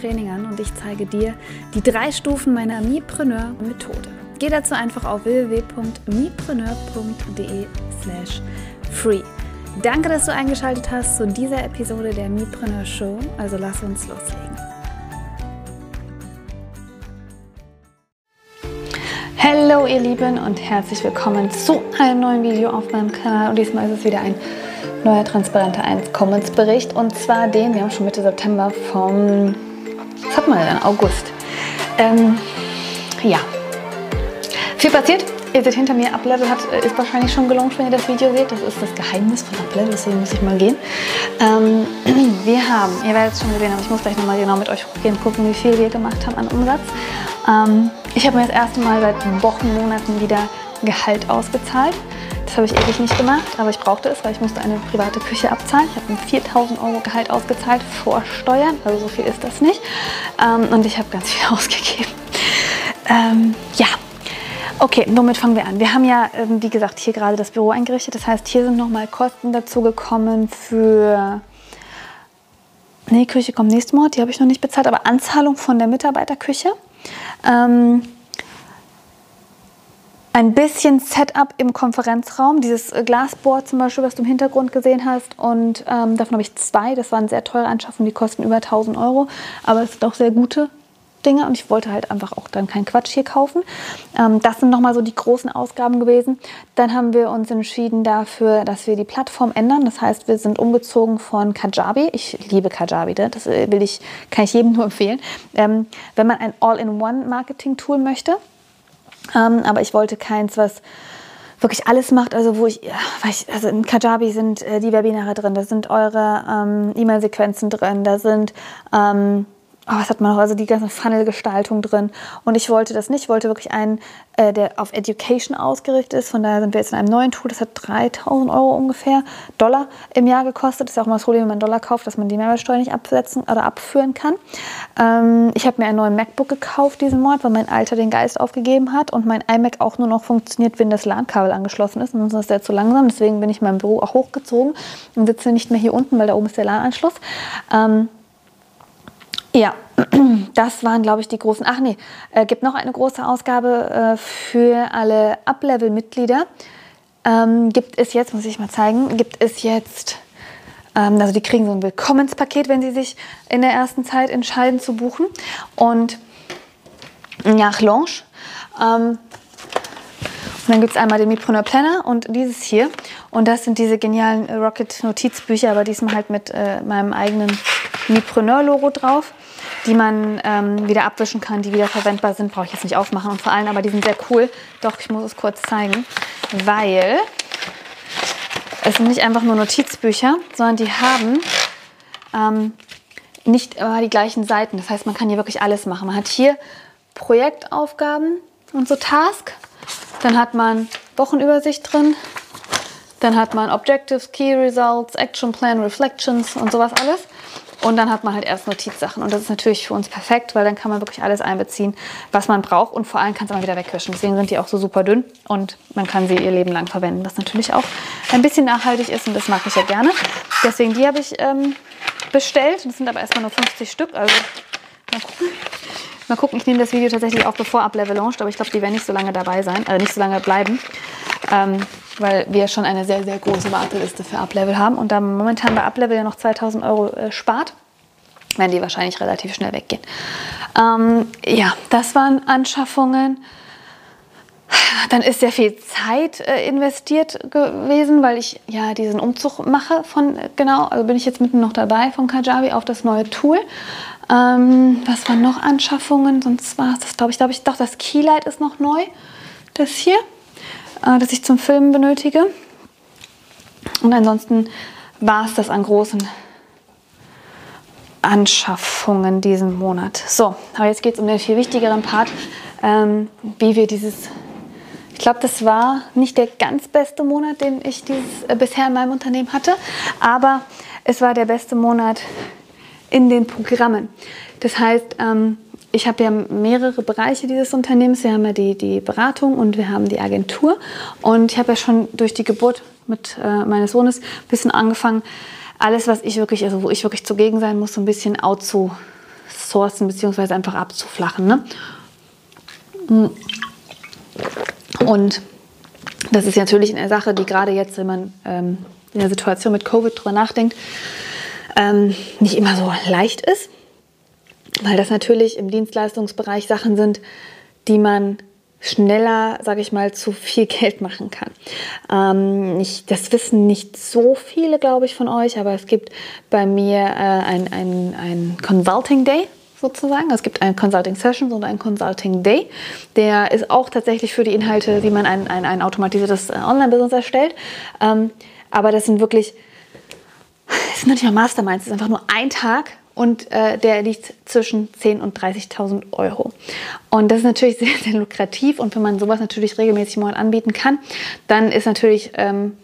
Training an und ich zeige dir die drei Stufen meiner Mipreneur-Methode. Geh dazu einfach auf www.mipreneur.de slash free. Danke, dass du eingeschaltet hast zu dieser Episode der Mipreneur Show. Also lass uns loslegen. Hallo ihr Lieben und herzlich willkommen zu einem neuen Video auf meinem Kanal. Und diesmal ist es wieder ein neuer transparenter Einkommensbericht und zwar den, wir haben schon Mitte September vom was hat man denn? August. Ähm, ja. Viel passiert. Ihr seht hinter mir, Uplevel hat, äh, ist wahrscheinlich schon gelungen, wenn ihr das Video seht. Das ist das Geheimnis von Uplevel, deswegen muss ich mal gehen. Ähm, wir haben, ihr werdet es schon gesehen haben, ich muss gleich nochmal genau mit euch hochgehen, gucken, wie viel wir gemacht haben an Umsatz. Ähm, ich habe mir das erste Mal seit Wochen, Monaten wieder Gehalt ausgezahlt. Das habe ich ewig nicht gemacht, aber ich brauchte es, weil ich musste eine private Küche abzahlen. Ich habe ein 4000 Euro Gehalt ausgezahlt vor Steuern, also so viel ist das nicht. Ähm, und ich habe ganz viel ausgegeben. Ähm, ja, Okay, womit fangen wir an? Wir haben ja, ähm, wie gesagt, hier gerade das Büro eingerichtet. Das heißt, hier sind nochmal Kosten dazu gekommen für... Nee, Küche kommt nächsten Monat, die habe ich noch nicht bezahlt, aber Anzahlung von der Mitarbeiterküche. Ähm, ein bisschen Setup im Konferenzraum. Dieses äh, Glasboard zum Beispiel, was du im Hintergrund gesehen hast. Und ähm, davon habe ich zwei. Das waren sehr teure Anschaffungen, die kosten über 1000 Euro. Aber es sind auch sehr gute Dinge und ich wollte halt einfach auch dann keinen Quatsch hier kaufen. Ähm, das sind nochmal so die großen Ausgaben gewesen. Dann haben wir uns entschieden dafür, dass wir die Plattform ändern. Das heißt, wir sind umgezogen von Kajabi. Ich liebe Kajabi, ne? das äh, will ich, kann ich jedem nur empfehlen. Ähm, wenn man ein All-in-One-Marketing-Tool möchte, ähm, aber ich wollte keins, was wirklich alles macht, also wo ich, also in Kajabi sind äh, die Webinare drin, da sind eure ähm, E-Mail-Sequenzen drin, da sind ähm, oh, was hat man noch, also die ganze Funnel-Gestaltung drin. Und ich wollte das nicht, ich wollte wirklich einen, äh, der auf Education ausgerichtet ist. Von daher sind wir jetzt in einem neuen Tool, das hat 3000 Euro ungefähr, Dollar im Jahr gekostet. Das ist auch mal das Problem, wenn man Dollar kauft, dass man die Mehrwertsteuer nicht absetzen oder abführen kann. Ähm, ich habe mir einen neuen MacBook gekauft diesen Monat, weil mein Alter den Geist aufgegeben hat und mein iMac auch nur noch funktioniert, wenn das LAN-Kabel angeschlossen ist. Ansonsten ist der zu langsam. Deswegen bin ich in meinem Büro auch hochgezogen und sitze nicht mehr hier unten, weil da oben ist der LAN-Anschluss. Ähm, ja, das waren, glaube ich, die großen. Ach nee, äh, gibt noch eine große Ausgabe äh, für alle Up-Level-Mitglieder. Ähm, gibt es jetzt, muss ich mal zeigen, gibt es jetzt, ähm, also die kriegen so ein Willkommenspaket, wenn sie sich in der ersten Zeit entscheiden zu buchen. Und nach Launch. Ähm, und dann gibt es einmal den Mipreneur Planner und dieses hier. Und das sind diese genialen Rocket Notizbücher, aber diesmal halt mit äh, meinem eigenen Mipreneur-Logo drauf, die man ähm, wieder abwischen kann, die wieder verwendbar sind. Brauche ich jetzt nicht aufmachen und vor allem, aber die sind sehr cool. Doch, ich muss es kurz zeigen, weil es sind nicht einfach nur Notizbücher, sondern die haben ähm, nicht immer die gleichen Seiten. Das heißt, man kann hier wirklich alles machen. Man hat hier Projektaufgaben und so Task. Dann hat man Wochenübersicht drin. Dann hat man Objectives, Key Results, Action Plan, Reflections und sowas alles. Und dann hat man halt erst Notizsachen. Und das ist natürlich für uns perfekt, weil dann kann man wirklich alles einbeziehen, was man braucht. Und vor allem kann es immer wieder wegwischen. Deswegen sind die auch so super dünn und man kann sie ihr Leben lang verwenden. Was natürlich auch ein bisschen nachhaltig ist und das mag ich ja gerne. Deswegen die habe ich ähm, bestellt. Das sind aber erstmal nur 50 Stück. Also mal gucken. Mal gucken, ich nehme das Video tatsächlich auch bevor Uplevel launcht, aber ich glaube, die werden nicht so lange dabei sein, also nicht so lange bleiben. Ähm, weil wir schon eine sehr, sehr große Warteliste für Uplevel haben und da momentan bei Uplevel ja noch 2000 Euro äh, spart, werden die wahrscheinlich relativ schnell weggehen. Ähm, ja, das waren Anschaffungen. Dann ist sehr viel Zeit äh, investiert gewesen, weil ich ja diesen Umzug mache von, genau, also bin ich jetzt mitten noch dabei von Kajabi auf das neue Tool. Ähm, was waren noch Anschaffungen? Sonst war es das, glaube ich, glaube ich, doch, das Keylight ist noch neu. Das hier äh, das ich zum Filmen benötige. Und ansonsten war es das an großen Anschaffungen diesen Monat. So, aber jetzt geht es um den viel wichtigeren Part, ähm, wie wir dieses ich glaube, das war nicht der ganz beste Monat, den ich dieses, äh, bisher in meinem Unternehmen hatte, aber es war der beste Monat in den Programmen. Das heißt, ähm, ich habe ja mehrere Bereiche dieses Unternehmens. Wir haben ja die, die Beratung und wir haben die Agentur. Und ich habe ja schon durch die Geburt mit äh, meines Sohnes ein bisschen angefangen, alles, was ich wirklich, also wo ich wirklich zugegen sein muss, so ein bisschen outzusourcen, beziehungsweise einfach abzuflachen. Ne? Und das ist natürlich eine Sache, die gerade jetzt, wenn man ähm, in der Situation mit Covid drüber nachdenkt, ähm, nicht immer so leicht ist, weil das natürlich im Dienstleistungsbereich Sachen sind, die man schneller, sage ich mal, zu viel Geld machen kann. Ähm, ich, das wissen nicht so viele, glaube ich, von euch, aber es gibt bei mir äh, ein, ein, ein Consulting Day sozusagen. Es gibt ein Consulting Sessions und ein Consulting Day. Der ist auch tatsächlich für die Inhalte, wie man ein, ein, ein automatisiertes äh, Online-Business erstellt. Ähm, aber das sind wirklich, es sind nicht mal Masterminds, es ist einfach nur ein Tag und äh, der liegt zwischen 10.000 und 30.000 Euro. Und das ist natürlich sehr, sehr lukrativ und wenn man sowas natürlich regelmäßig im Monat anbieten kann, dann ist natürlich, ähm,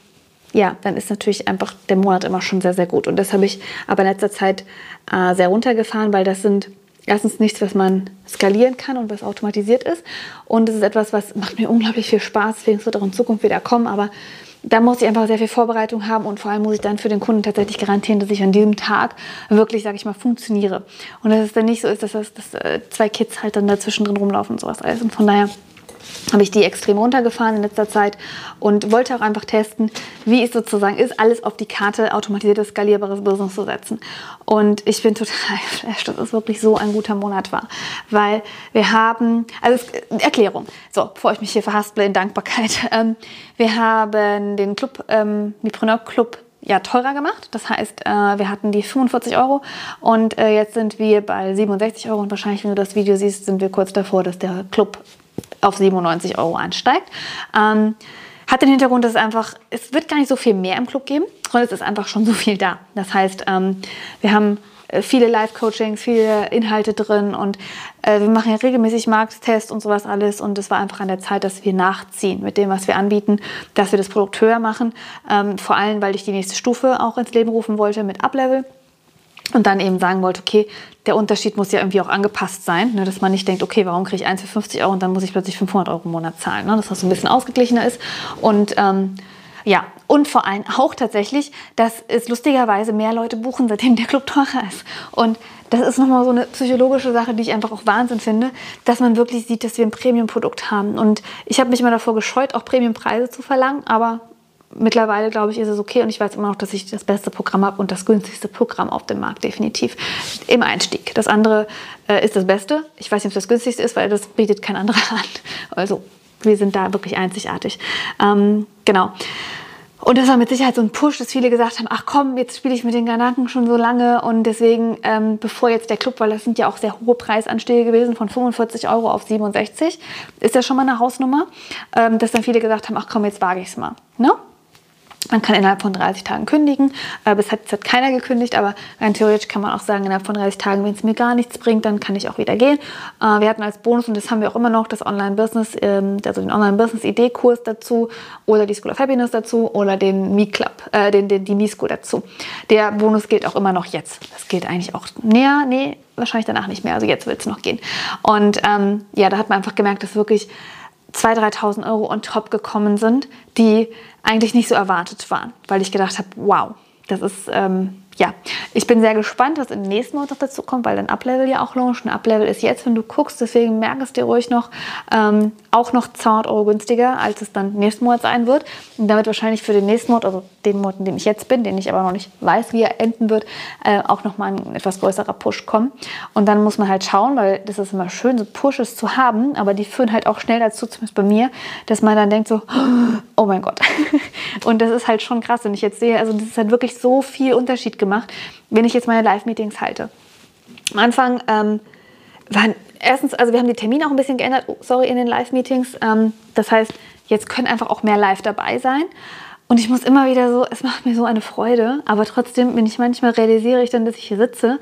ja, dann ist natürlich einfach der Monat immer schon sehr, sehr gut. Und das habe ich aber in letzter Zeit äh, sehr runtergefahren, weil das sind erstens nichts, was man skalieren kann und was automatisiert ist. Und es ist etwas, was macht mir unglaublich viel Spaß, deswegen wird auch in Zukunft wieder kommen, aber da muss ich einfach sehr viel Vorbereitung haben und vor allem muss ich dann für den Kunden tatsächlich garantieren, dass ich an diesem Tag wirklich, sage ich mal, funktioniere. Und dass es dann nicht so ist, dass, das, dass äh, zwei Kids halt dann dazwischen drin rumlaufen und sowas alles. Und von daher habe ich die extrem runtergefahren in letzter Zeit und wollte auch einfach testen, wie es sozusagen ist, alles auf die Karte automatisiertes, skalierbares Business zu setzen. Und ich bin total geflasht, dass es wirklich so ein guter Monat war, weil wir haben, also es, Erklärung, so, bevor ich mich hier verhasple in Dankbarkeit, ähm, wir haben den Club, ähm, Mipreneur Club ja, teurer gemacht. Das heißt, äh, wir hatten die 45 Euro und äh, jetzt sind wir bei 67 Euro und wahrscheinlich, wenn du das Video siehst, sind wir kurz davor, dass der Club auf 97 Euro ansteigt. Ähm, hat den Hintergrund, dass es einfach, es wird gar nicht so viel mehr im Club geben, sondern es ist einfach schon so viel da. Das heißt, ähm, wir haben äh, viele Live-Coachings, viele Inhalte drin und äh, wir machen ja regelmäßig Markttests und sowas alles und es war einfach an der Zeit, dass wir nachziehen mit dem, was wir anbieten, dass wir das Produkt höher machen, ähm, vor allem, weil ich die nächste Stufe auch ins Leben rufen wollte mit Uplevel und dann eben sagen wollte, okay, der Unterschied muss ja irgendwie auch angepasst sein, ne, dass man nicht denkt, okay, warum kriege ich eins für 50 Euro und dann muss ich plötzlich 500 Euro im Monat zahlen, ne, dass das so ein bisschen ausgeglichener ist und ähm, ja, und vor allem auch tatsächlich, dass es lustigerweise mehr Leute buchen, seitdem der Club teurer ist. Und das ist nochmal so eine psychologische Sache, die ich einfach auch Wahnsinn finde, dass man wirklich sieht, dass wir ein Premium-Produkt haben. Und ich habe mich immer davor gescheut, auch Premium-Preise zu verlangen, aber mittlerweile, glaube ich, ist es okay und ich weiß immer noch, dass ich das beste Programm habe und das günstigste Programm auf dem Markt, definitiv. Im Einstieg. Das andere äh, ist das Beste. Ich weiß nicht, ob es das günstigste ist, weil das bietet kein anderer an. Also wir sind da wirklich einzigartig. Ähm, genau. Und das war mit Sicherheit so ein Push, dass viele gesagt haben, ach komm, jetzt spiele ich mit den Gedanken schon so lange und deswegen, ähm, bevor jetzt der Club, weil das sind ja auch sehr hohe Preisanstiege gewesen, von 45 Euro auf 67, ist ja schon mal eine Hausnummer, ähm, dass dann viele gesagt haben, ach komm, jetzt wage ich es mal. Ne? Man kann innerhalb von 30 Tagen kündigen. Äh, bis jetzt hat keiner gekündigt, aber rein theoretisch kann man auch sagen, innerhalb von 30 Tagen, wenn es mir gar nichts bringt, dann kann ich auch wieder gehen. Äh, wir hatten als Bonus, und das haben wir auch immer noch, das Online-Business, ähm, also den Online-Business-Idee-Kurs dazu oder die School of Happiness dazu oder den Me-Club, äh, den, den, die Me-School dazu. Der Bonus gilt auch immer noch jetzt. Das gilt eigentlich auch näher, nee, wahrscheinlich danach nicht mehr. Also jetzt wird es noch gehen. Und ähm, ja, da hat man einfach gemerkt, dass wirklich 2.000, 3.000 Euro on top gekommen sind, die eigentlich nicht so erwartet waren, weil ich gedacht habe, wow, das ist ähm, ja, ich bin sehr gespannt, was im nächsten Monat noch dazu kommt, weil dann Uplevel ja auch launchen. Uplevel ist jetzt, wenn du guckst, deswegen merk es dir ruhig noch, ähm, auch noch 200 Euro günstiger, als es dann nächsten Monat sein wird. Und damit wahrscheinlich für den nächsten Monat, also den Monat, in dem ich jetzt bin, den ich aber noch nicht weiß, wie er enden wird, äh, auch nochmal ein etwas größerer Push kommen. Und dann muss man halt schauen, weil das ist immer schön, so Pushes zu haben, aber die führen halt auch schnell dazu, zumindest bei mir, dass man dann denkt so, oh mein Gott. Und das ist halt schon krass, wenn ich jetzt sehe, also das halt wirklich so viel Unterschied gemacht gemacht, wenn ich jetzt meine Live-Meetings halte. Am Anfang ähm, waren erstens, also wir haben die Termine auch ein bisschen geändert, oh, sorry, in den Live-Meetings. Ähm, das heißt, jetzt können einfach auch mehr live dabei sein. Und ich muss immer wieder so, es macht mir so eine Freude, aber trotzdem bin ich manchmal realisiere ich dann, dass ich hier sitze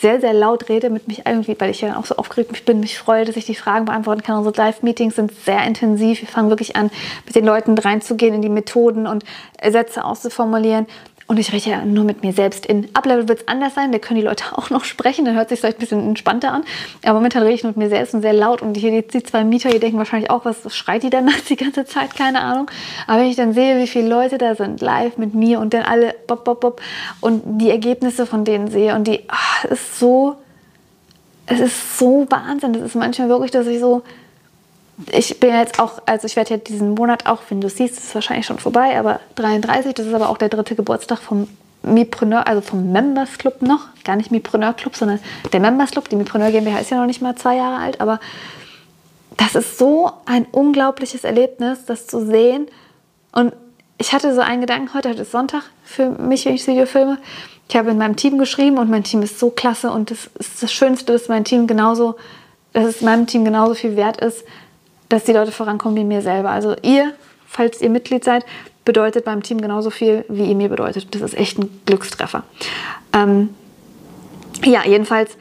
sehr, sehr laut rede, mit mich irgendwie, weil ich ja auch so aufgeregt bin, mich freue, dass ich die Fragen beantworten kann. Unsere Live-Meetings sind sehr intensiv. Wir fangen wirklich an, mit den Leuten reinzugehen in die Methoden und Sätze auszuformulieren. Und ich rede ja nur mit mir selbst. In Uplevel wird es anders sein, da können die Leute auch noch sprechen, dann hört sich vielleicht ein bisschen entspannter an. Aber momentan rede ich nur mit mir selbst und sehr laut. Und hier die, zwei Mieter, die denken wahrscheinlich auch, was schreit die dann die ganze Zeit, keine Ahnung. Aber wenn ich dann sehe, wie viele Leute da sind, live mit mir und dann alle bop, bop, bop und die Ergebnisse von denen sehe und die, ach, es ist so, es ist so Wahnsinn. Das ist manchmal wirklich, dass ich so, ich bin jetzt auch, also ich werde ja diesen Monat auch, wenn du siehst, ist es wahrscheinlich schon vorbei, aber 33, das ist aber auch der dritte Geburtstag vom Mipreneur, also vom Members Club noch, gar nicht Mipreneur Club, sondern der Members Club. Die Mipreneur GmbH ist ja noch nicht mal zwei Jahre alt, aber das ist so ein unglaubliches Erlebnis, das zu sehen. Und ich hatte so einen Gedanken heute, heute ist Sonntag für mich, wenn ich das Video filme. Ich habe in meinem Team geschrieben und mein Team ist so klasse und das ist das Schönste, dass mein Team genauso, dass es meinem Team genauso viel wert ist, dass die Leute vorankommen wie mir selber. Also ihr, falls ihr Mitglied seid, bedeutet beim Team genauso viel, wie ihr mir bedeutet. Das ist echt ein Glückstreffer. Ähm, ja, jedenfalls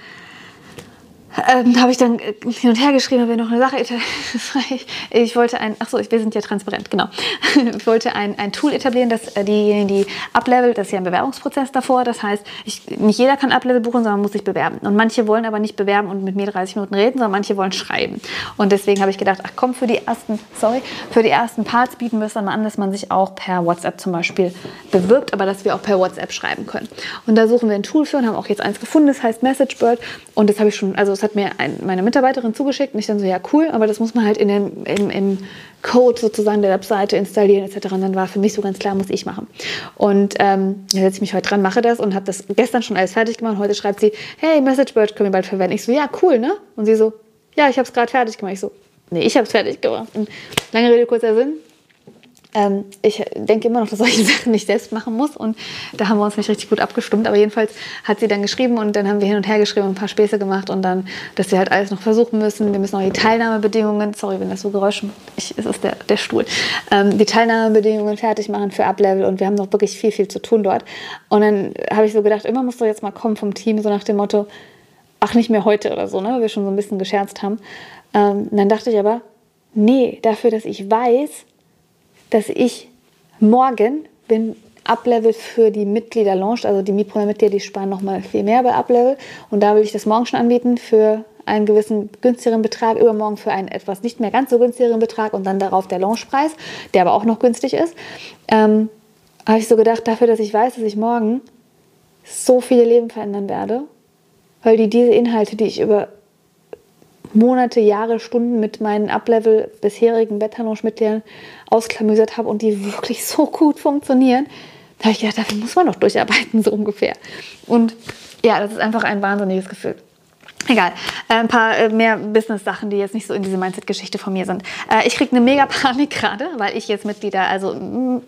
ähm, habe ich dann äh, hin und her geschrieben, habe noch eine Sache. Ich, ich wollte ein, ach so, wir sind ja transparent, genau. Ich wollte ein, ein Tool etablieren, das äh, diejenigen, die Uplevel, das ist ja ein Bewerbungsprozess davor. Das heißt, ich, nicht jeder kann Uplevel buchen, sondern muss sich bewerben. Und manche wollen aber nicht bewerben und mit mir 30 Minuten reden, sondern manche wollen schreiben. Und deswegen habe ich gedacht, ach komm, für die ersten, sorry, für die ersten Parts bieten wir es dann mal an, dass man sich auch per WhatsApp zum Beispiel bewirbt, aber dass wir auch per WhatsApp schreiben können. Und da suchen wir ein Tool für und haben auch jetzt eins gefunden, das heißt MessageBird. Und das habe ich schon, also es hat mir ein, meine Mitarbeiterin zugeschickt und ich dann so, ja cool, aber das muss man halt in dem, im, im Code sozusagen der Webseite installieren etc. Und dann war für mich so ganz klar, muss ich machen. Und ähm, dann setze ich mich heute dran, mache das und habe das gestern schon alles fertig gemacht. Heute schreibt sie, hey, MessageBird können wir bald verwenden. Ich so, ja cool, ne? Und sie so, ja, ich habe es gerade fertig gemacht. Ich so, nee, ich habe es fertig gemacht. Und lange Rede, kurzer Sinn. Ähm, ich denke immer noch, dass solche Sachen nicht selbst machen muss und da haben wir uns nicht richtig gut abgestimmt. Aber jedenfalls hat sie dann geschrieben und dann haben wir hin und her geschrieben und ein paar Späße gemacht und dann, dass wir halt alles noch versuchen müssen. Wir müssen auch die Teilnahmebedingungen, sorry, wenn das so Geräusche, ich, es ist der, der Stuhl, ähm, die Teilnahmebedingungen fertig machen für Uplevel und wir haben noch wirklich viel, viel zu tun dort. Und dann habe ich so gedacht, immer muss doch jetzt mal kommen vom Team, so nach dem Motto, ach, nicht mehr heute oder so, ne, weil wir schon so ein bisschen gescherzt haben. Ähm, dann dachte ich aber, nee, dafür, dass ich weiß, dass ich morgen, wenn Uplevel für die Mitglieder launcht, also die Mipreneur-Mitglieder, die sparen nochmal viel mehr bei Uplevel und da will ich das morgen schon anbieten für einen gewissen günstigeren Betrag, übermorgen für einen etwas nicht mehr ganz so günstigeren Betrag und dann darauf der Launchpreis, der aber auch noch günstig ist. Ähm, habe ich so gedacht, dafür, dass ich weiß, dass ich morgen so viele Leben verändern werde, weil die diese Inhalte, die ich über Monate, Jahre, Stunden mit meinen Uplevel bisherigen Bettanouche-Mitgliedern ausklamüsert habe und die wirklich so gut funktionieren, da habe ich gedacht, dafür muss man doch durcharbeiten, so ungefähr. Und ja, das ist einfach ein wahnsinniges Gefühl. Egal, äh, ein paar äh, mehr Business-Sachen, die jetzt nicht so in diese Mindset-Geschichte von mir sind. Äh, ich kriege eine mega Panik gerade, weil ich jetzt Mitglieder, also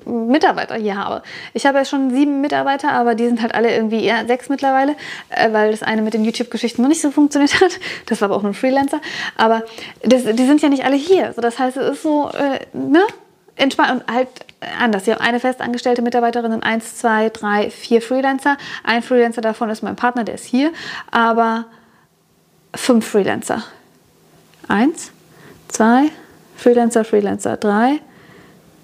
Mitarbeiter hier habe. Ich habe ja schon sieben Mitarbeiter, aber die sind halt alle irgendwie eher sechs mittlerweile, weil das eine mit den YouTube-Geschichten noch nicht so funktioniert hat. Das war aber auch ein Freelancer. Aber das, die sind ja nicht alle hier. So, das heißt, es ist so, ne? Entspannt und halt anders. Ich habe eine festangestellte Mitarbeiterin und eins, zwei, drei, vier Freelancer. Ein Freelancer davon ist mein Partner, der ist hier. Aber fünf Freelancer. Eins, zwei, Freelancer, Freelancer, drei,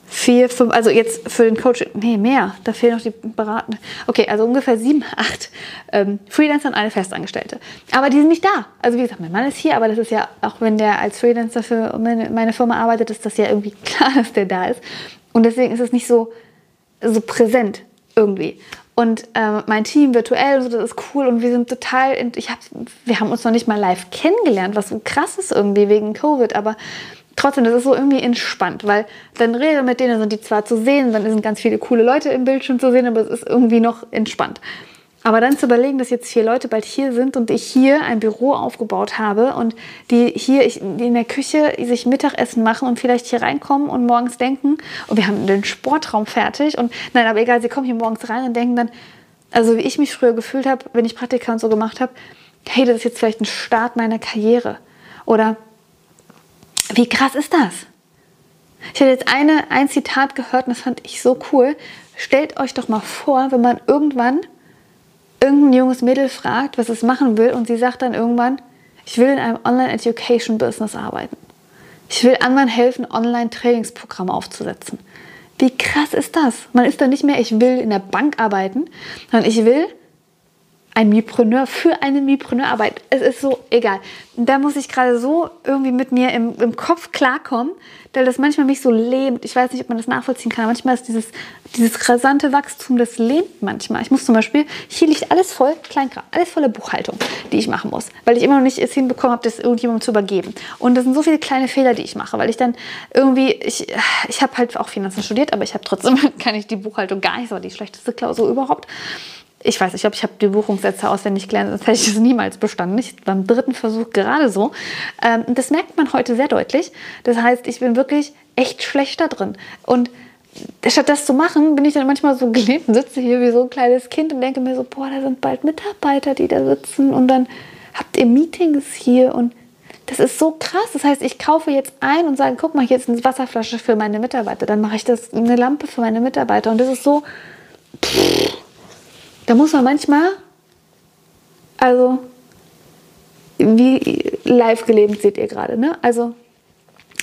vier, fünf, also jetzt für den Coach, nee, mehr, da fehlen noch die Beratenden. Okay, also ungefähr sieben, acht ähm, Freelancer und eine Festangestellte. Aber die sind nicht da. Also wie gesagt, mein Mann ist hier, aber das ist ja, auch wenn der als Freelancer für meine, meine Firma arbeitet, ist das ja irgendwie klar, dass der da ist. Und deswegen ist es nicht so, so präsent irgendwie. Und äh, mein Team virtuell, so, das ist cool und wir sind total, ich hab, wir haben uns noch nicht mal live kennengelernt, was so krass ist irgendwie wegen Covid, aber trotzdem, das ist so irgendwie entspannt, weil dann rede mit denen, sind die zwar zu sehen, dann sind ganz viele coole Leute im Bildschirm zu sehen, aber es ist irgendwie noch entspannt. Aber dann zu überlegen, dass jetzt vier Leute bald hier sind und ich hier ein Büro aufgebaut habe und die hier die in der Küche sich Mittagessen machen und vielleicht hier reinkommen und morgens denken, und wir haben den Sportraum fertig und nein, aber egal, sie kommen hier morgens rein und denken dann, also wie ich mich früher gefühlt habe, wenn ich Praktika und so gemacht habe, hey, das ist jetzt vielleicht ein Start meiner Karriere. Oder wie krass ist das? Ich habe jetzt eine, ein Zitat gehört und das fand ich so cool. Stellt euch doch mal vor, wenn man irgendwann irgendein junges Mädel fragt, was es machen will und sie sagt dann irgendwann, ich will in einem Online-Education-Business arbeiten. Ich will anderen helfen, Online-Trainingsprogramme aufzusetzen. Wie krass ist das? Man ist dann nicht mehr, ich will in der Bank arbeiten, sondern ich will ein Mipreneur für einen Mipreneur arbeiten. Es ist so egal. Da muss ich gerade so irgendwie mit mir im, im Kopf klarkommen, weil das manchmal mich so lähmt. Ich weiß nicht, ob man das nachvollziehen kann. Manchmal ist dieses, dieses rasante Wachstum, das lähmt manchmal. Ich muss zum Beispiel, hier liegt alles voll, Kleinkram, alles voller Buchhaltung, die ich machen muss, weil ich immer noch nicht es hinbekommen habe, das irgendjemandem zu übergeben. Und das sind so viele kleine Fehler, die ich mache, weil ich dann irgendwie, ich, ich habe halt auch Finanzen studiert, aber ich habe trotzdem, kann ich die Buchhaltung gar nicht, so die schlechteste Klausur überhaupt ich weiß, ich glaube, ich habe die Buchungssätze auswendig gelernt, sonst hätte ich es niemals bestanden. Ich beim dritten Versuch gerade so. Ähm, das merkt man heute sehr deutlich. Das heißt, ich bin wirklich echt schlecht da drin. Und statt das zu machen, bin ich dann manchmal so gelebt und sitze hier wie so ein kleines Kind und denke mir so, boah, da sind bald Mitarbeiter, die da sitzen und dann habt ihr Meetings hier und das ist so krass. Das heißt, ich kaufe jetzt ein und sage, guck mal, hier ist eine Wasserflasche für meine Mitarbeiter. Dann mache ich das eine Lampe für meine Mitarbeiter und das ist so, pff, da muss man manchmal, also wie live gelebt seht ihr gerade, ne? Also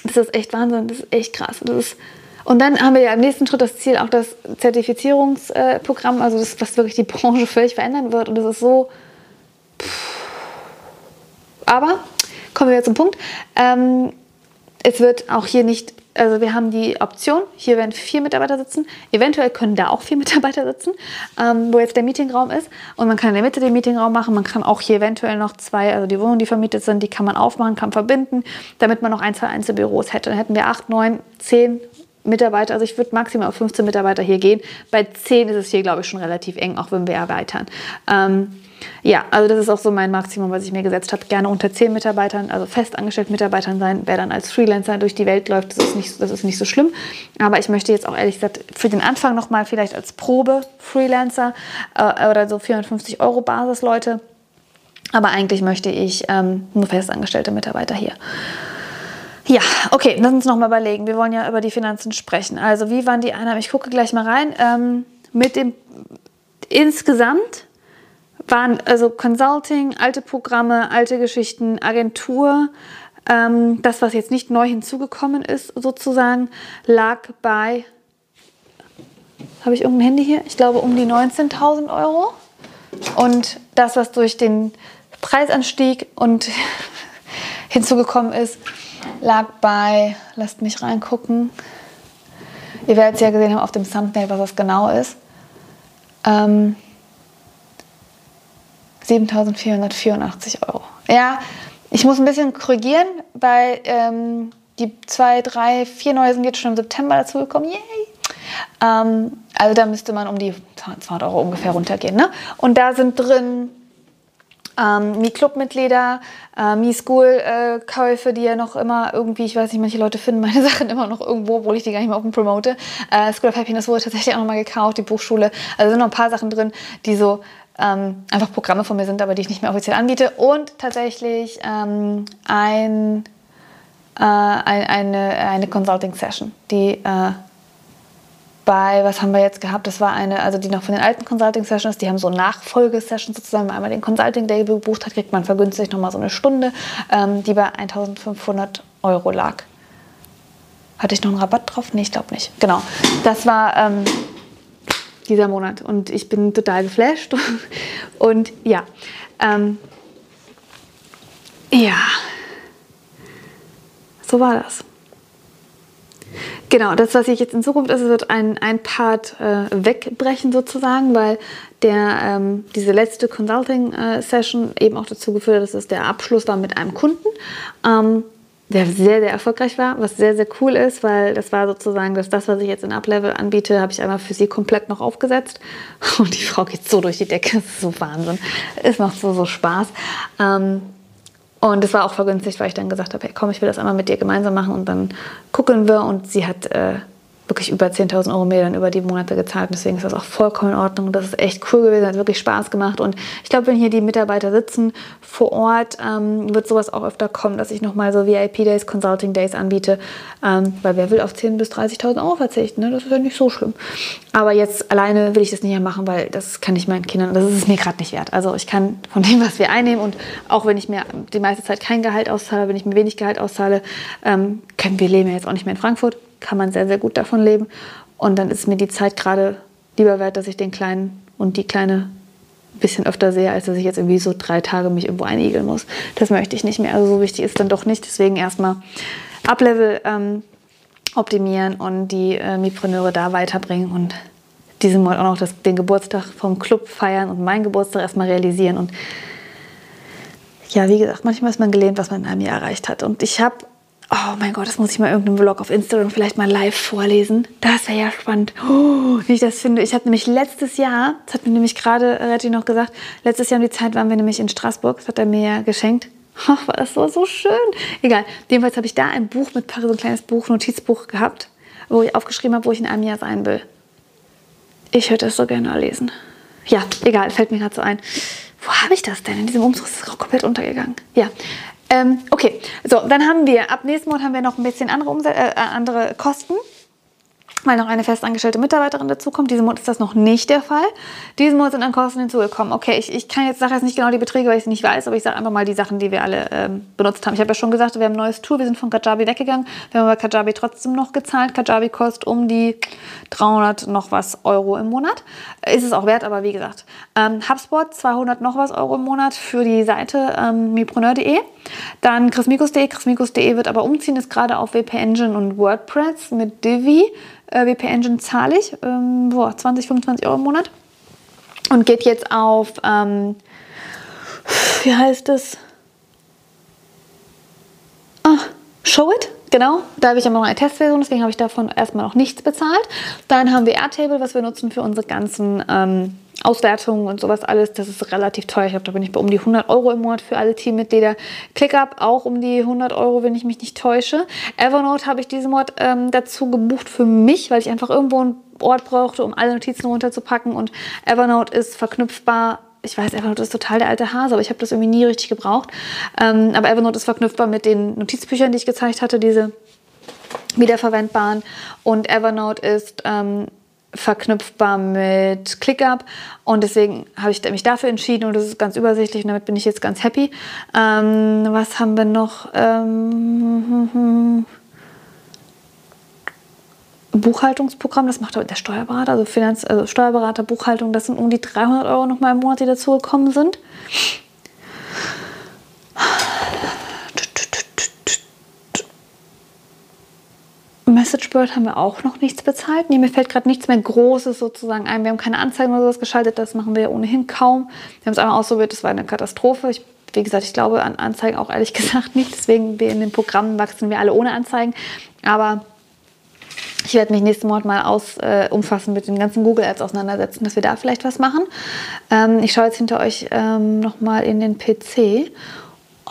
das ist echt Wahnsinn, das ist echt krass. Das ist, und dann haben wir ja im nächsten Schritt das Ziel, auch das Zertifizierungsprogramm, also das, was wirklich die Branche völlig verändern wird. Und das ist so. Aber kommen wir zum Punkt. Ähm, es wird auch hier nicht also wir haben die Option, hier werden vier Mitarbeiter sitzen. Eventuell können da auch vier Mitarbeiter sitzen, ähm, wo jetzt der Meetingraum ist. Und man kann in der Mitte den Meetingraum machen. Man kann auch hier eventuell noch zwei, also die Wohnungen, die vermietet sind, die kann man aufmachen, kann verbinden, damit man noch ein, zwei Einzelbüros hätte. Dann hätten wir acht, neun, zehn Mitarbeiter, also ich würde maximal auf 15 Mitarbeiter hier gehen. Bei 10 ist es hier, glaube ich, schon relativ eng, auch wenn wir erweitern. Ähm, ja, also das ist auch so mein Maximum, was ich mir gesetzt habe. Gerne unter 10 Mitarbeitern, also festangestellten Mitarbeitern sein. Wer dann als Freelancer durch die Welt läuft, das ist nicht, das ist nicht so schlimm. Aber ich möchte jetzt auch ehrlich gesagt für den Anfang nochmal vielleicht als Probe-Freelancer äh, oder so 450 Euro Basisleute. Aber eigentlich möchte ich ähm, nur festangestellte Mitarbeiter hier. Ja, okay, lass uns nochmal überlegen. Wir wollen ja über die Finanzen sprechen. Also, wie waren die Einnahmen? Ich gucke gleich mal rein. Ähm, mit dem insgesamt waren also Consulting, alte Programme, alte Geschichten, Agentur. Ähm, das, was jetzt nicht neu hinzugekommen ist, sozusagen, lag bei, habe ich irgendein Handy hier? Ich glaube um die 19.000 Euro. Und das, was durch den Preisanstieg und hinzugekommen ist, lag bei, lasst mich reingucken. Ihr werdet es ja gesehen haben auf dem Thumbnail, was das genau ist. Ähm, 7.484 Euro. Ja, ich muss ein bisschen korrigieren, weil ähm, die zwei, drei, vier neue sind jetzt schon im September dazugekommen. Yay! Ähm, also da müsste man um die 200 Euro ungefähr runtergehen. Ne? Und da sind drin ähm, Mi-Club-Mitglieder, äh, Mi-School-Käufe, die ja noch immer irgendwie, ich weiß nicht, manche Leute finden meine Sachen immer noch irgendwo, obwohl ich die gar nicht mehr offen promote. Äh, School of Happiness wurde tatsächlich auch nochmal gekauft, die Buchschule. Also sind noch ein paar Sachen drin, die so ähm, einfach Programme von mir sind, aber die ich nicht mehr offiziell anbiete. Und tatsächlich ähm, ein, äh, ein, eine, eine Consulting-Session, die äh, bei, was haben wir jetzt gehabt? Das war eine, also die noch von den alten Consulting-Sessions, die haben so Nachfolgesessions sozusagen. Wenn man einmal den Consulting-Day gebucht hat, kriegt man vergünstigt nochmal so eine Stunde, ähm, die bei 1500 Euro lag. Hatte ich noch einen Rabatt drauf? Nee, ich glaube nicht. Genau. Das war ähm, dieser Monat und ich bin total geflasht. und ja, ähm, ja, so war das. Genau, das, was ich jetzt in Zukunft ist, wird ein, ein Part äh, wegbrechen sozusagen, weil der, ähm, diese letzte Consulting-Session äh, eben auch dazu geführt hat, dass es der Abschluss war mit einem Kunden, ähm, der sehr, sehr erfolgreich war, was sehr, sehr cool ist, weil das war sozusagen das, das was ich jetzt in Uplevel anbiete, habe ich einmal für sie komplett noch aufgesetzt und die Frau geht so durch die Decke, das ist so Wahnsinn, es macht so, so Spaß. Ähm, und es war auch vergünstigt, weil ich dann gesagt habe, hey komm, ich will das einmal mit dir gemeinsam machen und dann gucken wir. Und sie hat äh, wirklich über 10.000 Euro mehr dann über die Monate gezahlt. Und deswegen ist das auch vollkommen in Ordnung. Das ist echt cool gewesen, hat wirklich Spaß gemacht. Und ich glaube, wenn hier die Mitarbeiter sitzen vor Ort, ähm, wird sowas auch öfter kommen, dass ich nochmal so VIP-Days, Consulting-Days anbiete. Ähm, weil wer will auf 10.000 bis 30.000 Euro verzichten? Ne? Das ist ja nicht so schlimm. Aber jetzt alleine will ich das nicht mehr machen, weil das kann ich meinen Kindern, das ist es mir gerade nicht wert. Also ich kann von dem, was wir einnehmen und auch wenn ich mir die meiste Zeit kein Gehalt auszahle, wenn ich mir wenig Gehalt auszahle, ähm, können wir leben ja jetzt auch nicht mehr in Frankfurt kann man sehr, sehr gut davon leben. Und dann ist mir die Zeit gerade lieber wert, dass ich den Kleinen und die Kleine ein bisschen öfter sehe, als dass ich jetzt irgendwie so drei Tage mich irgendwo einigeln muss. Das möchte ich nicht mehr. Also so wichtig ist dann doch nicht. Deswegen erstmal Uplevel ähm, optimieren und die äh, Mipreneure da weiterbringen und diesen Mal auch noch das, den Geburtstag vom Club feiern und meinen Geburtstag erstmal realisieren. Und ja, wie gesagt, manchmal ist man gelähmt, was man in einem Jahr erreicht hat. Und ich habe Oh mein Gott, das muss ich mal irgendeinem Vlog auf Instagram vielleicht mal live vorlesen. Das wäre ja spannend, oh, wie ich das finde. Ich habe nämlich letztes Jahr, das hat mir nämlich gerade Retti noch gesagt, letztes Jahr um die Zeit waren wir nämlich in Straßburg, das hat er mir ja geschenkt. Ach, war das so, so schön. Egal, jedenfalls habe ich da ein Buch mit so ein kleines Buch, Notizbuch gehabt, wo ich aufgeschrieben habe, wo ich in einem Jahr sein will. Ich würde das so gerne lesen. Ja, egal, fällt mir gerade so ein. Wo habe ich das denn? In diesem Umzug ist es auch komplett untergegangen. Ja, ähm, okay, so, dann haben wir, ab nächsten Monat haben wir noch ein bisschen andere, Umse äh, andere Kosten weil noch eine festangestellte Mitarbeiterin dazukommt. Diesen Monat ist das noch nicht der Fall. Diesen Monat sind dann Kosten hinzugekommen. Okay, ich, ich kann jetzt sage jetzt nicht genau die Beträge, weil ich es nicht weiß, aber ich sage einfach mal die Sachen, die wir alle ähm, benutzt haben. Ich habe ja schon gesagt, wir haben ein neues Tool, wir sind von Kajabi weggegangen. Wir haben aber Kajabi trotzdem noch gezahlt. Kajabi kostet um die 300 noch was Euro im Monat. Ist es auch wert, aber wie gesagt. Ähm, HubSpot 200 noch was Euro im Monat für die Seite ähm, mipreneur.de. Dann chrismikus.de. Chrismikus.de wird aber umziehen, ist gerade auf WP Engine und WordPress mit Divi äh, WP Engine zahle ich, ähm, boah, 20, 25 Euro im Monat. Und geht jetzt auf, ähm, wie heißt es? Ah, Show It, genau. Da habe ich aber noch eine Testversion, deswegen habe ich davon erstmal noch nichts bezahlt. Dann haben wir Airtable, was wir nutzen für unsere ganzen ähm, Auswertungen und sowas alles, das ist relativ teuer. Ich glaube, da bin ich bei um die 100 Euro im Monat für alle Teammitglieder. ClickUp auch um die 100 Euro, wenn ich mich nicht täusche. Evernote habe ich diesen Monat ähm, dazu gebucht für mich, weil ich einfach irgendwo einen Ort brauchte, um alle Notizen runterzupacken. Und Evernote ist verknüpfbar ich weiß, Evernote ist total der alte Hase, aber ich habe das irgendwie nie richtig gebraucht. Ähm, aber Evernote ist verknüpfbar mit den Notizbüchern, die ich gezeigt hatte, diese wiederverwendbaren. Und Evernote ist ähm, verknüpfbar mit ClickUp und deswegen habe ich mich dafür entschieden und das ist ganz übersichtlich und damit bin ich jetzt ganz happy. Ähm, was haben wir noch? Ähm, Buchhaltungsprogramm, das macht der Steuerberater, also, Finanz, also Steuerberater, Buchhaltung, das sind um die 300 Euro nochmal im Monat, die dazugekommen sind. MessageBird haben wir auch noch nichts bezahlt. Nee, mir fällt gerade nichts mehr Großes sozusagen ein. Wir haben keine Anzeigen oder sowas geschaltet, das machen wir ohnehin kaum. Wir haben es einmal ausprobiert, das war eine Katastrophe. Ich, wie gesagt, ich glaube an Anzeigen auch ehrlich gesagt nicht. Deswegen wir in den Programmen wachsen wir alle ohne Anzeigen. Aber ich werde mich nächsten Monat mal aus, äh, umfassend mit den ganzen Google Ads auseinandersetzen, dass wir da vielleicht was machen. Ähm, ich schaue jetzt hinter euch ähm, nochmal in den PC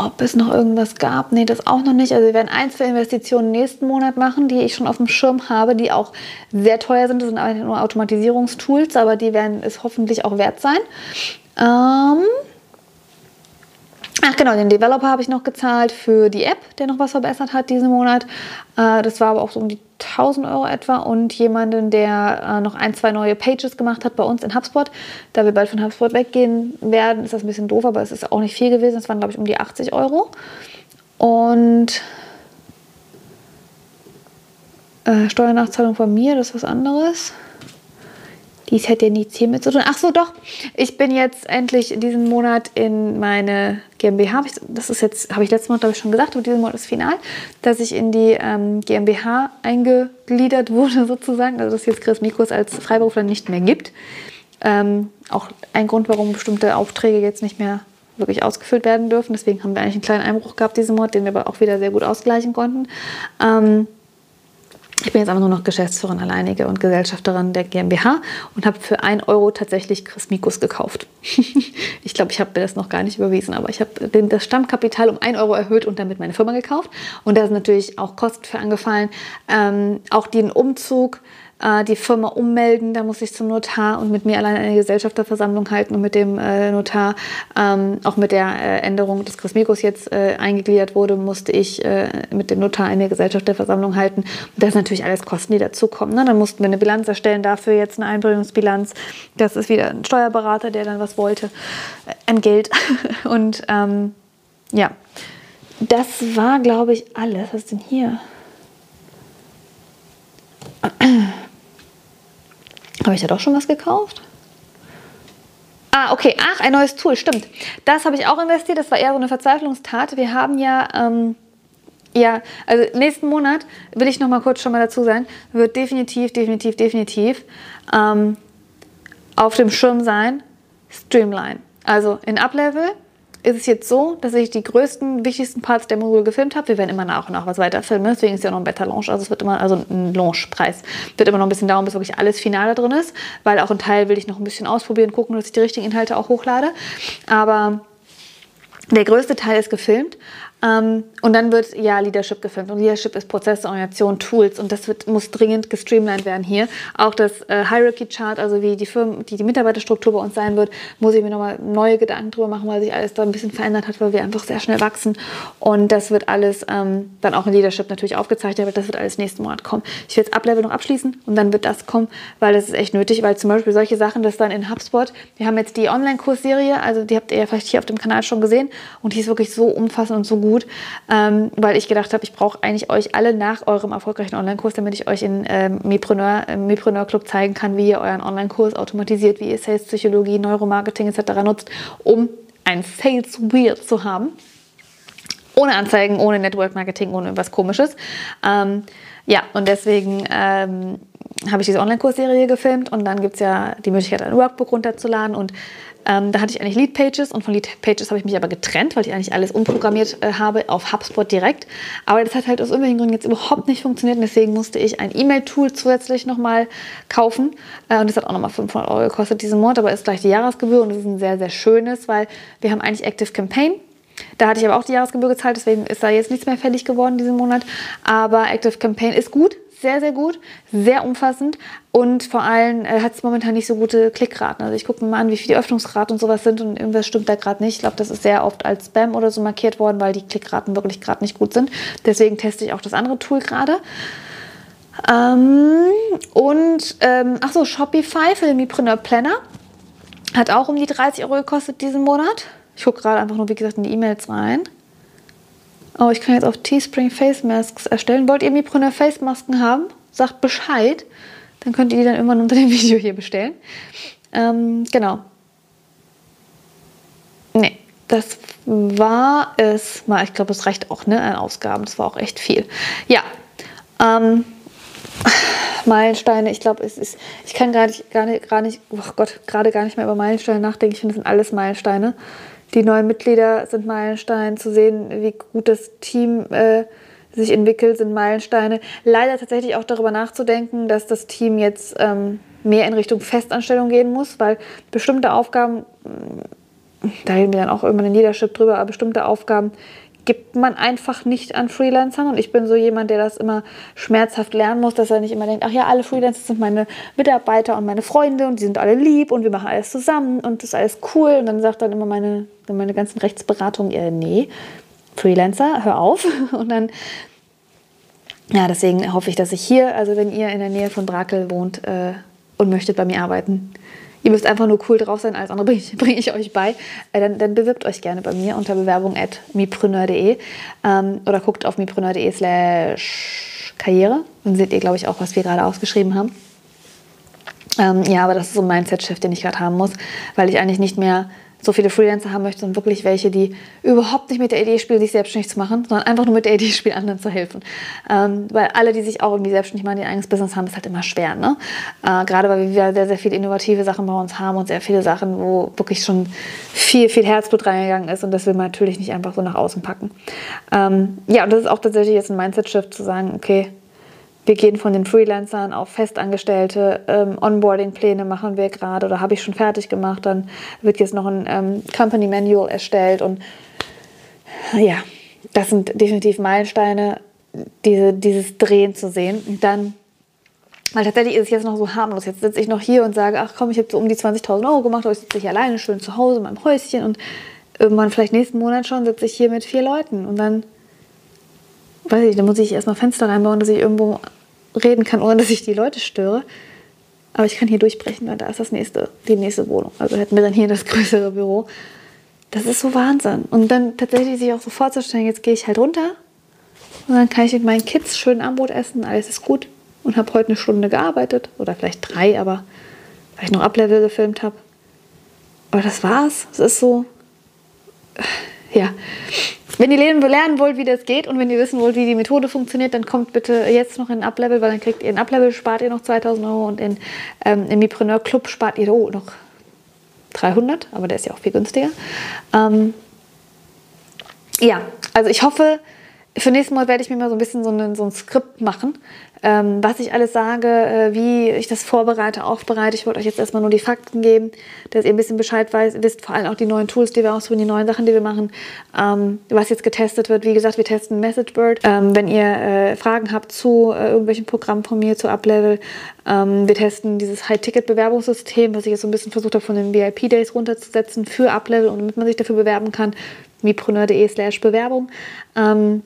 ob es noch irgendwas gab. Nee, das auch noch nicht. Also wir werden ein, zwei Investitionen nächsten Monat machen, die ich schon auf dem Schirm habe, die auch sehr teuer sind. Das sind aber nur Automatisierungstools, aber die werden es hoffentlich auch wert sein. Ähm Ach genau, den Developer habe ich noch gezahlt für die App, der noch was verbessert hat diesen Monat. Äh, das war aber auch so um die 1000 Euro etwa und jemanden, der äh, noch ein, zwei neue Pages gemacht hat bei uns in HubSpot. Da wir bald von HubSpot weggehen werden, ist das ein bisschen doof, aber es ist auch nicht viel gewesen. Es waren, glaube ich, um die 80 Euro. Und äh, Steuernachzahlung von mir, das ist was anderes. Dies hätte nichts hiermit zu tun. Ach so, doch. Ich bin jetzt endlich diesen Monat in meine GmbH. Das ist jetzt, habe ich letztes Mal, glaube ich, schon gesagt, und diesen Monat ist final, dass ich in die ähm, GmbH eingegliedert wurde, sozusagen. Also, dass es jetzt Chris Mikros als Freiberufler nicht mehr gibt. Ähm, auch ein Grund, warum bestimmte Aufträge jetzt nicht mehr wirklich ausgefüllt werden dürfen. Deswegen haben wir eigentlich einen kleinen Einbruch gehabt diesen Monat, den wir aber auch wieder sehr gut ausgleichen konnten. Ähm, ich bin jetzt aber nur noch Geschäftsführerin alleinige und Gesellschafterin der GmbH und habe für 1 Euro tatsächlich Chris Mikus gekauft. ich glaube, ich habe das noch gar nicht überwiesen, aber ich habe das Stammkapital um 1 Euro erhöht und damit meine Firma gekauft. Und da sind natürlich auch Kosten für angefallen. Ähm, auch den Umzug äh, die Firma ummelden, da muss ich zum Notar und mit mir allein eine Gesellschafterversammlung halten und mit dem äh, Notar, ähm, auch mit der äh, Änderung des Kosmikos jetzt äh, eingegliedert wurde, musste ich äh, mit dem Notar eine Gesellschafterversammlung halten. Und das sind natürlich alles Kosten, die dazukommen. Ne? Dann mussten wir eine Bilanz erstellen, dafür jetzt eine Einbringungsbilanz. Das ist wieder ein Steuerberater, der dann was wollte, ein Geld. und ähm, ja, das war, glaube ich, alles. Was ist denn hier? Habe ich da doch schon was gekauft? Ah, okay. Ach, ein neues Tool, stimmt. Das habe ich auch investiert. Das war eher so eine Verzweiflungstat. Wir haben ja, ähm, ja, also nächsten Monat, will ich noch mal kurz schon mal dazu sein, wird definitiv, definitiv, definitiv ähm, auf dem Schirm sein, Streamline. Also in Uplevel ist es jetzt so, dass ich die größten, wichtigsten Parts der Module gefilmt habe. Wir werden immer nach und nach was weiter filmen, deswegen ist ja noch ein Beta-Launch. Also es wird immer, also ein Launch-Preis. Wird immer noch ein bisschen dauern, bis wirklich alles Finale drin ist, weil auch ein Teil will ich noch ein bisschen ausprobieren, gucken, dass ich die richtigen Inhalte auch hochlade. Aber der größte Teil ist gefilmt. Ähm, und dann wird ja Leadership gefilmt. Und Leadership ist Prozessorientation, Tools. Und das wird, muss dringend gestreamlined werden hier. Auch das äh, Hierarchy Chart, also wie die Firmen, die, die Mitarbeiterstruktur bei uns sein wird, muss ich mir nochmal neue Gedanken drüber machen, weil sich alles da ein bisschen verändert hat, weil wir einfach sehr schnell wachsen. Und das wird alles ähm, dann auch in Leadership natürlich aufgezeichnet, aber das wird alles nächsten Monat kommen. Ich will jetzt Uplevel noch abschließen und dann wird das kommen, weil das ist echt nötig, weil zum Beispiel solche Sachen, das dann in HubSpot, wir haben jetzt die Online-Kursserie, also die habt ihr ja vielleicht hier auf dem Kanal schon gesehen und die ist wirklich so umfassend und so gut gut, ähm, weil ich gedacht habe, ich brauche eigentlich euch alle nach eurem erfolgreichen Online-Kurs, damit ich euch in ähm, Mipreneur, im Mipreneur Club zeigen kann, wie ihr euren Online-Kurs automatisiert, wie ihr Sales-Psychologie, Neuromarketing etc. nutzt, um ein Sales-Wheel zu haben. Ohne Anzeigen, ohne Network-Marketing, ohne irgendwas Komisches. Ähm, ja, und deswegen ähm, habe ich diese Online-Kursserie gefilmt und dann gibt es ja die Möglichkeit, ein Workbook runterzuladen und ähm, da hatte ich eigentlich Lead Pages und von Lead Pages habe ich mich aber getrennt, weil ich eigentlich alles umprogrammiert äh, habe auf HubSpot direkt. Aber das hat halt aus irgendwelchen Gründen jetzt überhaupt nicht funktioniert und deswegen musste ich ein E-Mail-Tool zusätzlich nochmal kaufen. Äh, und das hat auch nochmal 500 Euro gekostet diesen Monat, aber ist gleich die Jahresgebühr und das ist ein sehr, sehr schönes, weil wir haben eigentlich Active Campaign. Da hatte ich aber auch die Jahresgebühr gezahlt, deswegen ist da jetzt nichts mehr fällig geworden diesen Monat. Aber Active Campaign ist gut, sehr, sehr gut, sehr umfassend und vor allem äh, hat es momentan nicht so gute Klickraten. Also ich gucke mir mal an, wie viel die Öffnungsraten und sowas sind und irgendwas stimmt da gerade nicht. Ich glaube, das ist sehr oft als Spam oder so markiert worden, weil die Klickraten wirklich gerade nicht gut sind. Deswegen teste ich auch das andere Tool gerade. Ähm, und, ähm, ach so, Shopify für den Mipreneur Planner hat auch um die 30 Euro gekostet diesen Monat. Ich gucke gerade einfach nur, wie gesagt, in die E-Mails rein. Oh, ich kann jetzt auf Teespring Face Masks erstellen. Wollt ihr Mipreneur Face Masken haben? Sagt Bescheid. Dann könnt ihr die dann irgendwann unter dem Video hier bestellen. Ähm, genau. Nee, das war es mal. Ich glaube, es reicht auch ne, an Ausgaben. Das war auch echt viel. Ja. Ähm, Meilensteine, ich glaube, es ist, ich kann gerade gar nicht, gar nicht, oh Gott, gerade gar nicht mehr über Meilensteine nachdenken. Ich finde, das sind alles Meilensteine. Die neuen Mitglieder sind Meilensteine. Zu sehen, wie gut das Team äh, sich entwickelt, sind Meilensteine. Leider tatsächlich auch darüber nachzudenken, dass das Team jetzt ähm, mehr in Richtung Festanstellung gehen muss, weil bestimmte Aufgaben, da reden wir dann auch irgendwann in Leadership drüber, aber bestimmte Aufgaben gibt man einfach nicht an Freelancern. Und ich bin so jemand, der das immer schmerzhaft lernen muss, dass er nicht immer denkt, ach ja, alle Freelancer sind meine Mitarbeiter und meine Freunde und die sind alle lieb und wir machen alles zusammen und das ist alles cool. Und dann sagt dann immer meine, meine ganzen Rechtsberatungen, äh, nee, Freelancer, hör auf. Und dann, ja, deswegen hoffe ich, dass ich hier, also wenn ihr in der Nähe von Brakel wohnt äh, und möchtet bei mir arbeiten, Ihr müsst einfach nur cool drauf sein, alles andere bringe ich, bring ich euch bei. Äh, dann, dann, bewirbt euch gerne bei mir unter bewerbung at mipreneur.de ähm, oder guckt auf mipreneur.de slash karriere. Dann seht ihr, glaube ich, auch, was wir gerade ausgeschrieben haben. Ähm, ja, aber das ist so ein Mindset-Shift, den ich gerade haben muss, weil ich eigentlich nicht mehr so viele Freelancer haben möchte und wirklich welche, die überhaupt nicht mit der Idee spielen, sich selbstständig zu machen, sondern einfach nur mit der Idee spielen, anderen zu helfen. Ähm, weil alle, die sich auch irgendwie selbstständig machen, die ein eigenes Business haben, ist halt immer schwer. Ne? Äh, gerade weil wir sehr, sehr viele innovative Sachen bei uns haben und sehr viele Sachen, wo wirklich schon viel, viel Herzblut reingegangen ist und das will man natürlich nicht einfach so nach außen packen. Ähm, ja, und das ist auch tatsächlich jetzt ein Mindset-Shift zu sagen, okay, wir gehen von den Freelancern auf Festangestellte. Ähm, Onboarding-Pläne machen wir gerade oder habe ich schon fertig gemacht. Dann wird jetzt noch ein ähm, Company Manual erstellt. Und ja, das sind definitiv Meilensteine, diese, dieses Drehen zu sehen. Und dann, weil tatsächlich ist es jetzt noch so harmlos. Jetzt sitze ich noch hier und sage, ach komm, ich habe so um die 20.000 Euro gemacht, aber ich sitze hier alleine schön zu Hause in meinem Häuschen und irgendwann vielleicht nächsten Monat schon sitze ich hier mit vier Leuten und dann weiß ich, da muss ich erstmal Fenster reinbauen, dass ich irgendwo reden kann, ohne dass ich die Leute störe. Aber ich kann hier durchbrechen, weil da ist das nächste, die nächste Wohnung. Also hätten wir dann hier das größere Büro. Das ist so Wahnsinn. Und dann tatsächlich sich auch so vorzustellen, jetzt gehe ich halt runter und dann kann ich mit meinen Kids schön Abendbrot essen, alles ist gut. Und habe heute eine Stunde gearbeitet oder vielleicht drei, aber weil ich noch Ablevel gefilmt habe. Aber das war's. Es ist so, ja, wenn ihr lernen wollt, wie das geht und wenn ihr wissen wollt, wie die Methode funktioniert, dann kommt bitte jetzt noch in Uplevel, weil dann kriegt ihr in Uplevel spart ihr noch 2000 Euro und in, ähm, im Mipreneur Club spart ihr oh, noch 300, aber der ist ja auch viel günstiger. Ähm, ja, also ich hoffe, für nächstes Mal werde ich mir mal so ein bisschen so, eine, so ein Skript machen, ähm, was ich alles sage, äh, wie ich das vorbereite, aufbereite. Ich wollte euch jetzt erstmal nur die Fakten geben, dass ihr ein bisschen Bescheid weiß, wisst, vor allem auch die neuen Tools, die wir ausprobieren, die neuen Sachen, die wir machen, ähm, was jetzt getestet wird. Wie gesagt, wir testen MessageBird. Ähm, wenn ihr äh, Fragen habt zu äh, irgendwelchen Programmen von mir, zu Uplevel, ähm, wir testen dieses High-Ticket-Bewerbungssystem, was ich jetzt so ein bisschen versucht habe, von den VIP-Days runterzusetzen für Uplevel und damit man sich dafür bewerben kann, mipreneur.de slash Bewerbung. Ähm,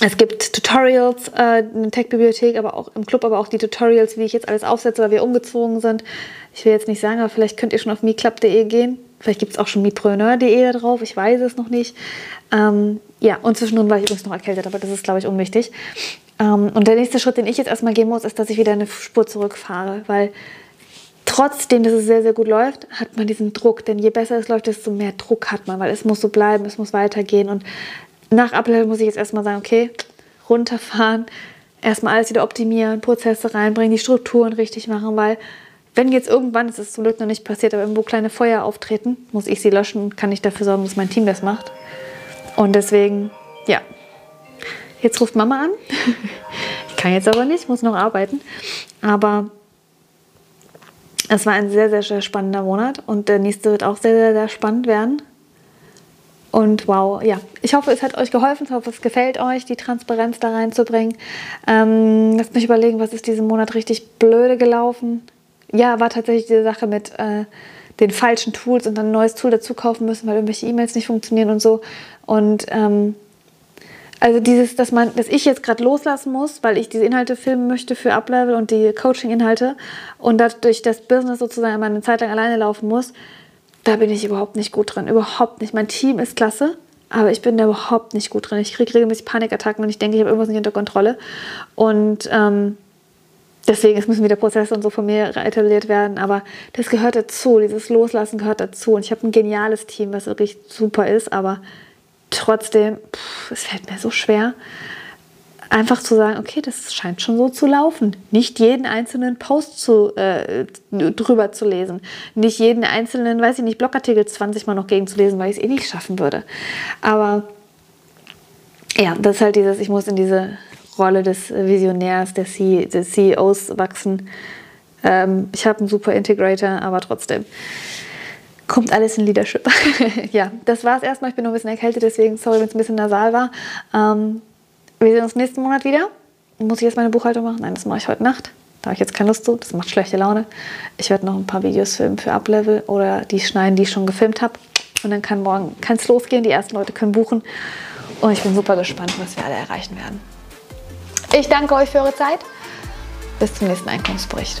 es gibt Tutorials äh, in der Tech-Bibliothek, aber auch im Club, aber auch die Tutorials, wie ich jetzt alles aufsetze, weil wir umgezogen sind. Ich will jetzt nicht sagen, aber vielleicht könnt ihr schon auf miclub.de gehen. Vielleicht gibt es auch schon mipreneur.de da drauf, ich weiß es noch nicht. Ähm, ja, und zwischendrin war ich übrigens noch erkältet, aber das ist, glaube ich, unwichtig. Ähm, und der nächste Schritt, den ich jetzt erstmal gehen muss, ist, dass ich wieder eine Spur zurückfahre, weil trotzdem, dass es sehr, sehr gut läuft, hat man diesen Druck. Denn je besser es läuft, desto mehr Druck hat man, weil es muss so bleiben, es muss weitergehen. Und nach Ablevel muss ich jetzt erstmal sagen, okay, runterfahren, erstmal alles wieder optimieren, Prozesse reinbringen, die Strukturen richtig machen, weil wenn jetzt irgendwann, das ist zum Glück noch nicht passiert, aber irgendwo kleine Feuer auftreten, muss ich sie löschen und kann ich dafür sorgen, dass mein Team das macht. Und deswegen, ja, jetzt ruft Mama an. ich kann jetzt aber nicht, muss noch arbeiten. Aber es war ein sehr, sehr, sehr spannender Monat und der nächste wird auch sehr, sehr, sehr spannend werden. Und wow, ja, ich hoffe, es hat euch geholfen. Ich hoffe, es gefällt euch, die Transparenz da reinzubringen. Ähm, lasst mich überlegen, was ist diesen Monat richtig blöde gelaufen. Ja, war tatsächlich diese Sache mit äh, den falschen Tools und dann ein neues Tool dazu kaufen müssen, weil irgendwelche E-Mails nicht funktionieren und so. Und ähm, also dieses, dass man, dass ich jetzt gerade loslassen muss, weil ich diese Inhalte filmen möchte für Uplevel und die Coaching-Inhalte und dadurch das Business sozusagen eine Zeit lang alleine laufen muss, da bin ich überhaupt nicht gut drin. Überhaupt nicht. Mein Team ist klasse, aber ich bin da überhaupt nicht gut drin. Ich kriege regelmäßig Panikattacken und ich denke, ich habe irgendwas nicht unter Kontrolle. Und ähm, deswegen müssen wieder Prozesse und so von mir etabliert werden. Aber das gehört dazu. Dieses Loslassen gehört dazu. Und ich habe ein geniales Team, was wirklich super ist, aber trotzdem, pff, es fällt mir so schwer einfach zu sagen, okay, das scheint schon so zu laufen. Nicht jeden einzelnen Post zu, äh, drüber zu lesen. Nicht jeden einzelnen, weiß ich nicht, Blogartikel 20 Mal noch gegen zu lesen, weil ich es eh nicht schaffen würde. Aber ja, das ist halt dieses, ich muss in diese Rolle des Visionärs, des, C des CEOs wachsen. Ähm, ich habe einen super Integrator, aber trotzdem kommt alles in Leadership. ja, das war es erstmal. Ich bin nur ein bisschen erkältet, deswegen sorry, wenn es ein bisschen nasal war. Ähm, wir sehen uns nächsten Monat wieder. Muss ich jetzt meine Buchhaltung machen? Nein, das mache ich heute Nacht. Da habe ich jetzt keine Lust zu. Das macht schlechte Laune. Ich werde noch ein paar Videos filmen für Uplevel oder die schneiden, die ich schon gefilmt habe. Und dann kann morgen es losgehen. Die ersten Leute können buchen. Und ich bin super gespannt, was wir alle erreichen werden. Ich danke euch für eure Zeit. Bis zum nächsten Einkommensbericht.